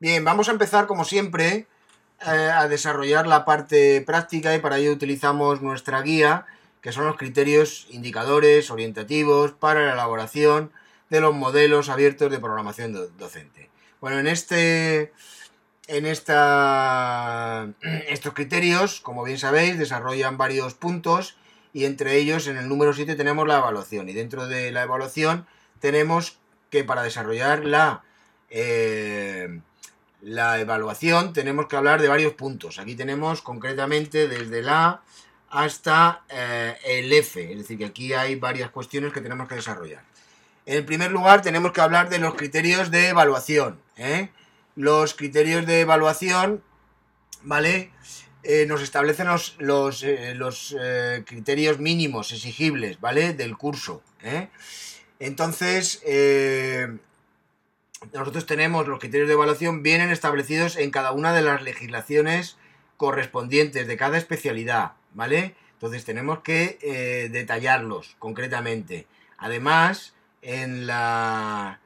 Bien, vamos a empezar como siempre eh, a desarrollar la parte práctica y para ello utilizamos nuestra guía, que son los criterios indicadores orientativos para la elaboración de los modelos abiertos de programación docente. Bueno, en este en esta, estos criterios, como bien sabéis, desarrollan varios puntos y entre ellos en el número 7 tenemos la evaluación y dentro de la evaluación tenemos que para desarrollar la, eh, la evaluación tenemos que hablar de varios puntos. Aquí tenemos concretamente desde la hasta eh, el F, es decir, que aquí hay varias cuestiones que tenemos que desarrollar. En primer lugar, tenemos que hablar de los criterios de evaluación. ¿eh? Los criterios de evaluación, ¿vale? Eh, nos establecen los, los, los criterios mínimos exigibles, ¿vale? Del curso. Entonces, nosotros tenemos los criterios de evaluación, vienen establecidos en cada una de las legislaciones correspondientes de cada especialidad, ¿vale? Entonces tenemos que eh, detallarlos concretamente. Además, en la,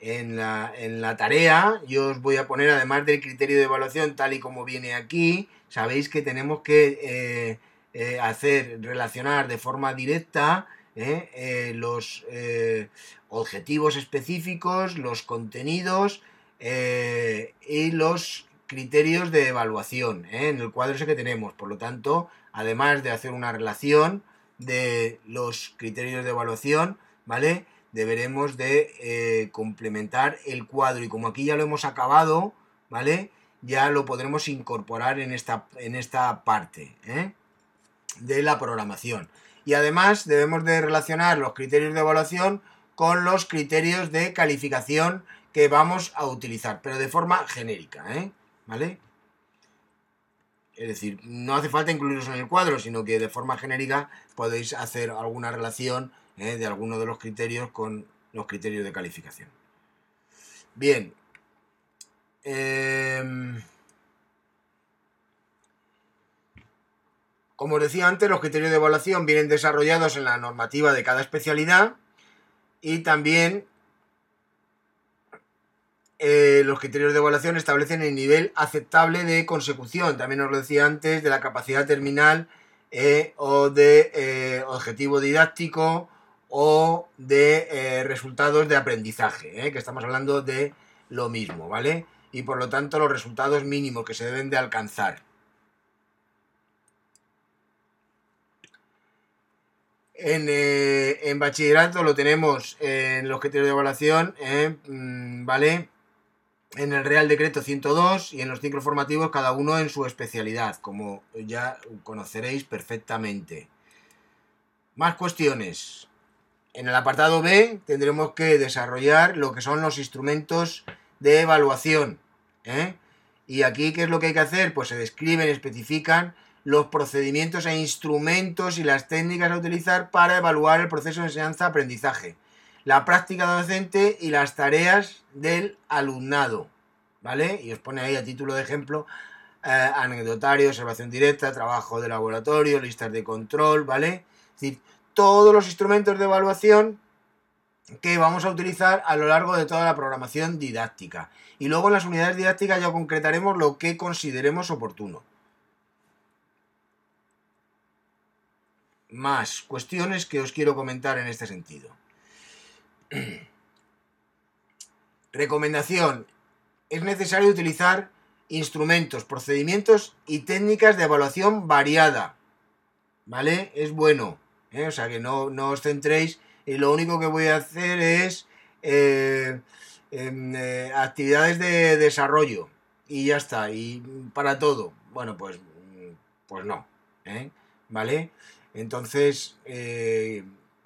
en la, en la tarea yo os voy a poner, además del criterio de evaluación tal y como viene aquí, sabéis que tenemos que eh, eh, hacer, relacionar de forma directa los objetivos específicos, los contenidos y los criterios de evaluación ¿eh? en el cuadro ese que tenemos. Por lo tanto, además de hacer una relación de los criterios de evaluación, ¿vale? Deberemos de eh, complementar el cuadro y como aquí ya lo hemos acabado, ¿vale? Ya lo podremos incorporar en esta, en esta parte ¿eh? de la programación. Y además debemos de relacionar los criterios de evaluación con los criterios de calificación que vamos a utilizar, pero de forma genérica, ¿eh? ¿vale? Es decir, no hace falta incluirlos en el cuadro, sino que de forma genérica podéis hacer alguna relación ¿eh? de alguno de los criterios con los criterios de calificación. Bien. Em, como os decía antes, los criterios de evaluación vienen desarrollados en la normativa de cada especialidad y también eh, los criterios de evaluación establecen el nivel aceptable de consecución, también os lo decía antes, de la capacidad terminal eh, o de eh, objetivo didáctico o de resultados de aprendizaje, que estamos hablando de lo mismo, ¿vale? Y por lo tanto los resultados mínimos que se deben de alcanzar. En, bachillerato lo tenemos en los criterios de evaluación, mm, ¿vale? en el Real Decreto 102 y en los ciclos formativos cada uno en su especialidad, como ya conoceréis perfectamente. Más cuestiones. En el apartado B tendremos que desarrollar lo que son los instrumentos de evaluación. ¿eh? Y aquí, ¿qué es lo que hay que hacer? Pues se describen, especifican los procedimientos e instrumentos y las técnicas a utilizar para evaluar el proceso de enseñanza-aprendizaje la práctica docente y las tareas del alumnado, ¿vale? Y os pone ahí a título de ejemplo eh, anecdotario, observación directa, trabajo de laboratorio, listas de control, ¿vale? Es decir, todos los instrumentos de evaluación que vamos a utilizar a lo largo de toda la programación didáctica. Y luego en las unidades didácticas ya concretaremos lo que consideremos oportuno. Más cuestiones que os quiero comentar en este sentido. Recomendación. Es necesario utilizar instrumentos, procedimientos y técnicas de evaluación variada. ¿Vale? Es bueno. ¿eh? O sea que no, os centréis y lo único que voy a hacer es eh, em, eh, actividades de desarrollo. Y ya está. Y para todo. Bueno, pues, pues no. ¿Vale? Entonces,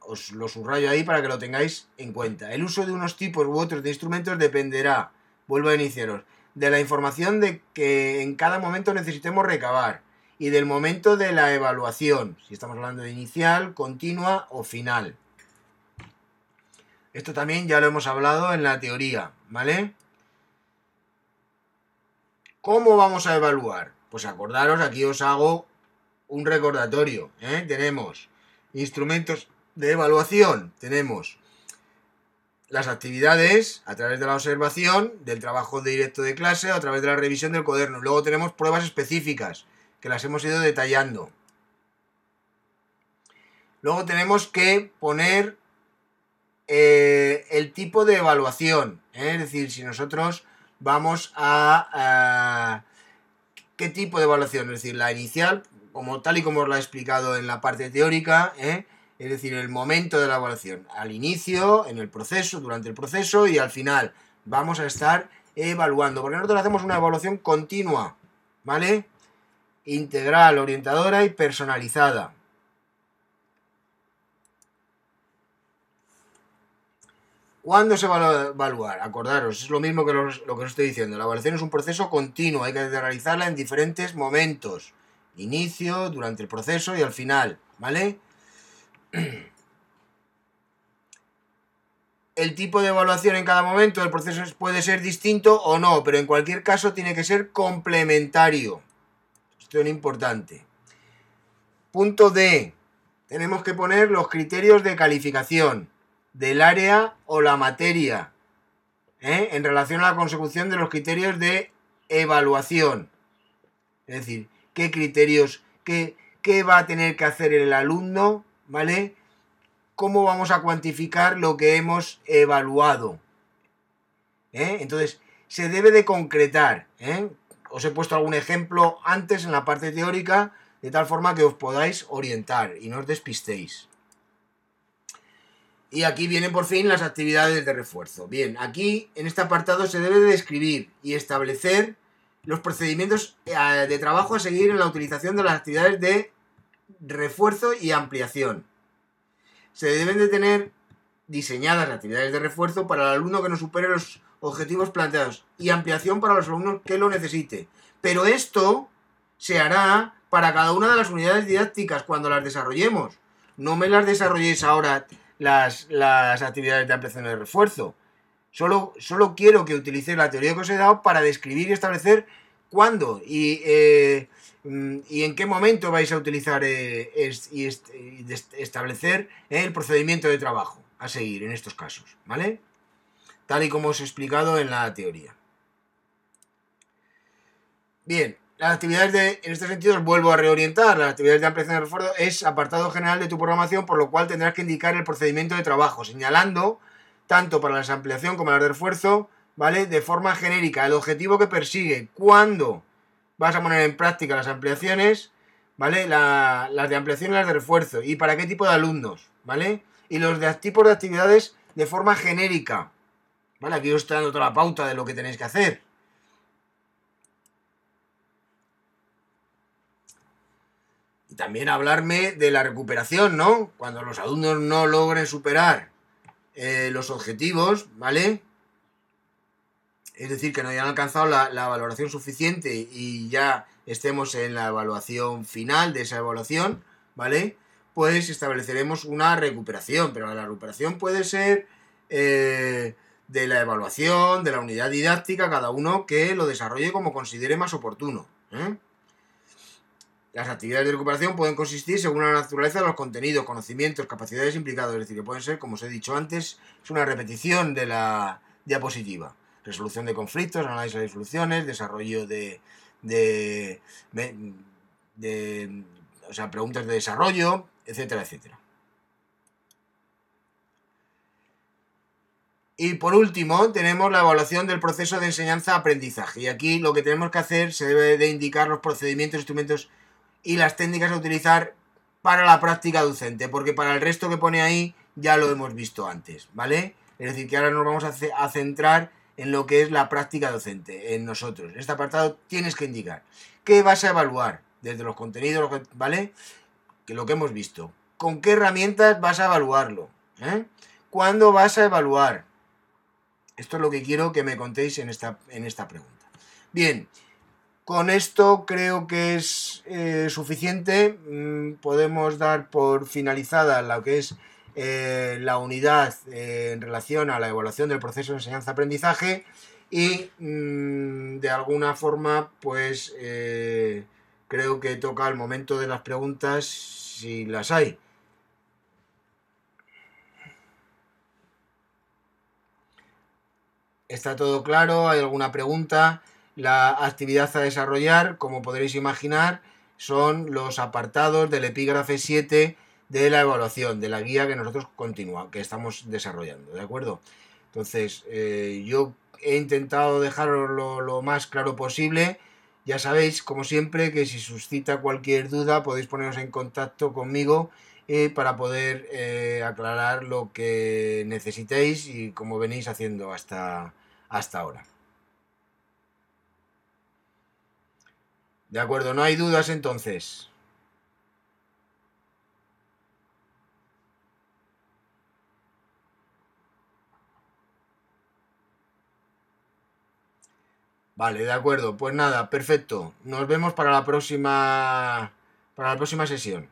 os lo subrayo ahí para que lo tengáis en cuenta. El uso de unos tipos u otros de instrumentos dependerá, vuelvo a iniciaros, de la información de que en cada momento necesitemos recabar y del momento de la evaluación, si estamos hablando de inicial, continua o final. Esto también ya lo hemos hablado en la teoría, ¿vale? ¿Cómo vamos a evaluar? Pues acordaros, aquí os hago un recordatorio. ¿eh? Tenemos instrumentos de evaluación tenemos las actividades a través de la observación, del trabajo directo de clase, a través de la revisión del cuaderno. Luego tenemos pruebas específicas, que las hemos ido detallando. Luego tenemos que poner eh, el tipo de evaluación. ¿eh? Es decir, si nosotros vamos a, ¿Qué tipo de evaluación? Es decir, la inicial, como tal y como os la he explicado en la parte teórica, ¿eh? es decir, el momento de la evaluación. Al inicio, en el proceso, durante el proceso y al final. Vamos a estar evaluando, porque nosotros hacemos una evaluación continua, ¿vale? Integral, orientadora y personalizada. ¿Cuándo se va a evaluar? Acordaros, es lo mismo que lo, que os estoy diciendo. La evaluación es un proceso continuo, hay que realizarla en diferentes momentos. Inicio, durante el proceso y al final, ¿vale? El tipo de evaluación en cada momento del proceso puede ser distinto o no, pero en cualquier caso tiene que ser complementario. Esto es importante. Punto D. Tenemos que poner los criterios de calificación del área o la materia ¿eh? en relación a la consecución de los criterios de evaluación. Es decir, qué criterios, qué, qué va a tener que hacer el alumno, ¿vale? ¿Cómo vamos a cuantificar lo que hemos evaluado? ¿Eh? Entonces, se debe de concretar. ¿eh? Os he puesto algún ejemplo antes en la parte teórica, de tal forma que os podáis orientar y no os despistéis. Y aquí vienen por fin las actividades de refuerzo. Bien, aquí en este apartado se debe de describir y establecer los procedimientos eh, de trabajo a seguir en la utilización de las actividades de refuerzo y ampliación. Se deben de tener diseñadas actividades de refuerzo para el alumno que no supere los objetivos planteados y ampliación para los alumnos que lo necesite. Pero esto se hará para cada una de las unidades didácticas cuando las desarrollemos. No me las desarrolléis ahora las, actividades de ampliación de refuerzo. Solo, quiero que utilicéis la teoría que os he dado para describir y establecer cuándo y, eh, mm, y en qué momento vais a utilizar eh, y establecer eh, el procedimiento de trabajo a seguir en estos casos, ¿vale? Tal y como os he explicado en la teoría. Bien, las actividades de, en este sentido os vuelvo a reorientar, las actividades de ampliación de refuerzo es apartado general de tu programación, por lo cual tendrás que indicar el procedimiento de trabajo, señalando, tanto para la ampliación como las de refuerzo, ¿vale? De forma genérica, el objetivo que persigue, cuándo vas a poner en práctica las ampliaciones, ¿vale? las de ampliación y las de refuerzo, y para qué tipo de alumnos, ¿vale? Y los de tipos de actividades de forma genérica, ¿vale? Aquí os estoy dando toda la pauta de lo que tenéis que hacer. también hablarme de la recuperación, ¿no? Cuando los alumnos no logren superar eh, los objetivos, ¿vale? Es decir, que no hayan alcanzado la, valoración suficiente y ya estemos en la evaluación final de esa evaluación, ¿vale? Pues estableceremos una recuperación, pero la recuperación puede ser eh, de la evaluación, de la unidad didáctica, cada uno que lo desarrolle como considere más oportuno. ¿eh? Las actividades de recuperación pueden consistir según la naturaleza de los contenidos, conocimientos, capacidades implicados, es decir, que pueden ser, como os he dicho antes, es una repetición de la diapositiva. Resolución de conflictos, análisis de soluciones, desarrollo de, de, de, o sea, preguntas de desarrollo, etcétera, etcétera. Y por último, tenemos la evaluación del proceso de enseñanza-aprendizaje. Y aquí lo que tenemos que hacer se debe de indicar los procedimientos, instrumentos y las técnicas a utilizar para la práctica docente, porque para el resto que pone ahí ya lo hemos visto antes, ¿vale? Es decir, que ahora nos vamos a, centrar en lo que es la práctica docente, en nosotros. Este apartado tienes que indicar qué vas a evaluar desde los contenidos, ¿vale? Que lo que hemos visto. ¿Con qué herramientas vas a evaluarlo? ¿Eh? ¿Cuándo vas a evaluar? Esto es lo que quiero que me contéis en esta, en esta pregunta. Bien, con esto creo que es eh, suficiente. Mm, podemos dar por finalizada lo que es eh, la unidad eh, en relación a la evaluación del proceso de enseñanza-aprendizaje y mm, de alguna forma pues creo que toca el momento de las preguntas si las hay. está todo claro, hay alguna pregunta. La actividad a desarrollar, como podréis imaginar, son los apartados del epígrafe 7 de la evaluación, de la guía que nosotros continúa, que estamos desarrollando, ¿de acuerdo? Entonces, eh, yo he intentado dejarlo lo más claro posible. Ya sabéis, como siempre, que si suscita cualquier duda podéis poneros en contacto conmigo eh, para poder eh, aclarar lo que necesitéis y como venís haciendo hasta, hasta ahora. De acuerdo, no hay dudas entonces. Vale, de acuerdo. Pues nada, perfecto. Nos vemos para la próxima para la próxima sesión.